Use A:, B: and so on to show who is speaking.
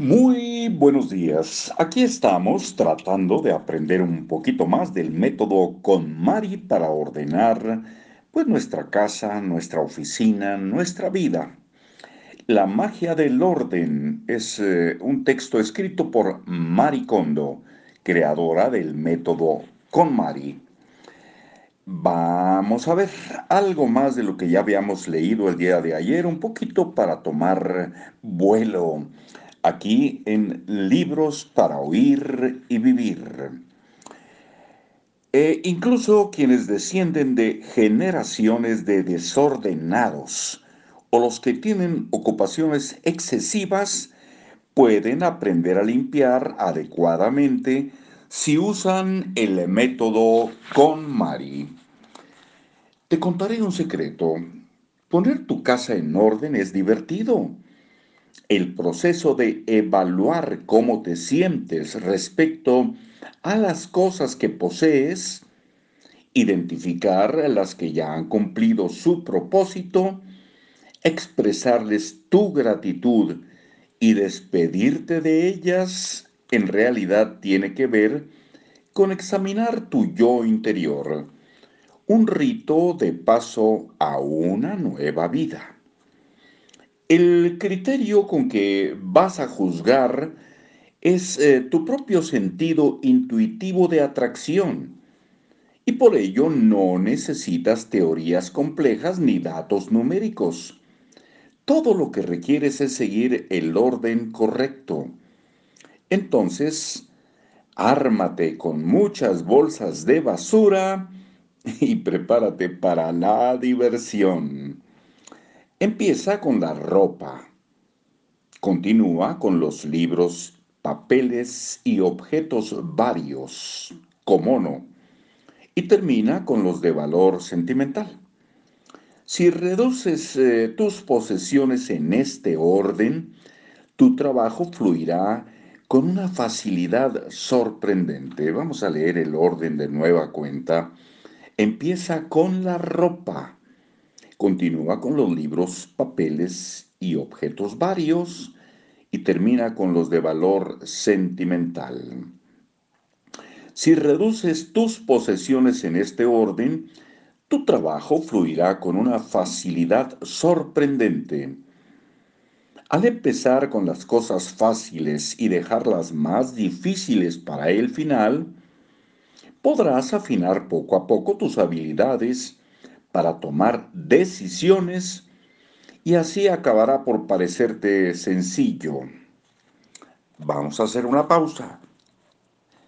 A: Muy buenos días. Aquí estamos tratando de aprender un poquito más del método KonMari para ordenar pues nuestra casa, nuestra oficina, nuestra vida. La magia del orden es eh, un texto escrito por Mari Kondo, creadora del método KonMari. Vamos a ver algo más de lo que ya habíamos leído el día de ayer, un poquito para tomar vuelo aquí en Libros para Oír y Vivir. E incluso quienes descienden de generaciones de desordenados o los que tienen ocupaciones excesivas pueden aprender a limpiar adecuadamente si usan el método con Mari. Te contaré un secreto. Poner tu casa en orden es divertido el proceso de evaluar cómo te sientes respecto a las cosas que posees, identificar las que ya han cumplido su propósito, expresarles tu gratitud y despedirte de ellas, en realidad tiene que ver con examinar tu yo interior, un rito de paso a una nueva vida. El criterio con que vas a juzgar es eh, tu propio sentido intuitivo de atracción y por ello no necesitas teorías complejas ni datos numéricos. Todo lo que requieres es seguir el orden correcto. Entonces, ármate con muchas bolsas de basura y prepárate para la diversión. Empieza con la ropa, continúa con los libros, papeles y objetos varios, como no, y termina con los de valor sentimental. Si reduces eh, tus posesiones en este orden, tu trabajo fluirá con una facilidad sorprendente. Vamos a leer el orden de nueva cuenta. Empieza con la ropa Continúa con los libros, papeles y objetos varios y termina con los de valor sentimental. Si reduces tus posesiones en este orden, tu trabajo fluirá con una facilidad sorprendente. Al empezar con las cosas fáciles y dejarlas más difíciles para el final, podrás afinar poco a poco tus habilidades para tomar decisiones y así acabará por parecerte sencillo. Vamos a hacer una pausa.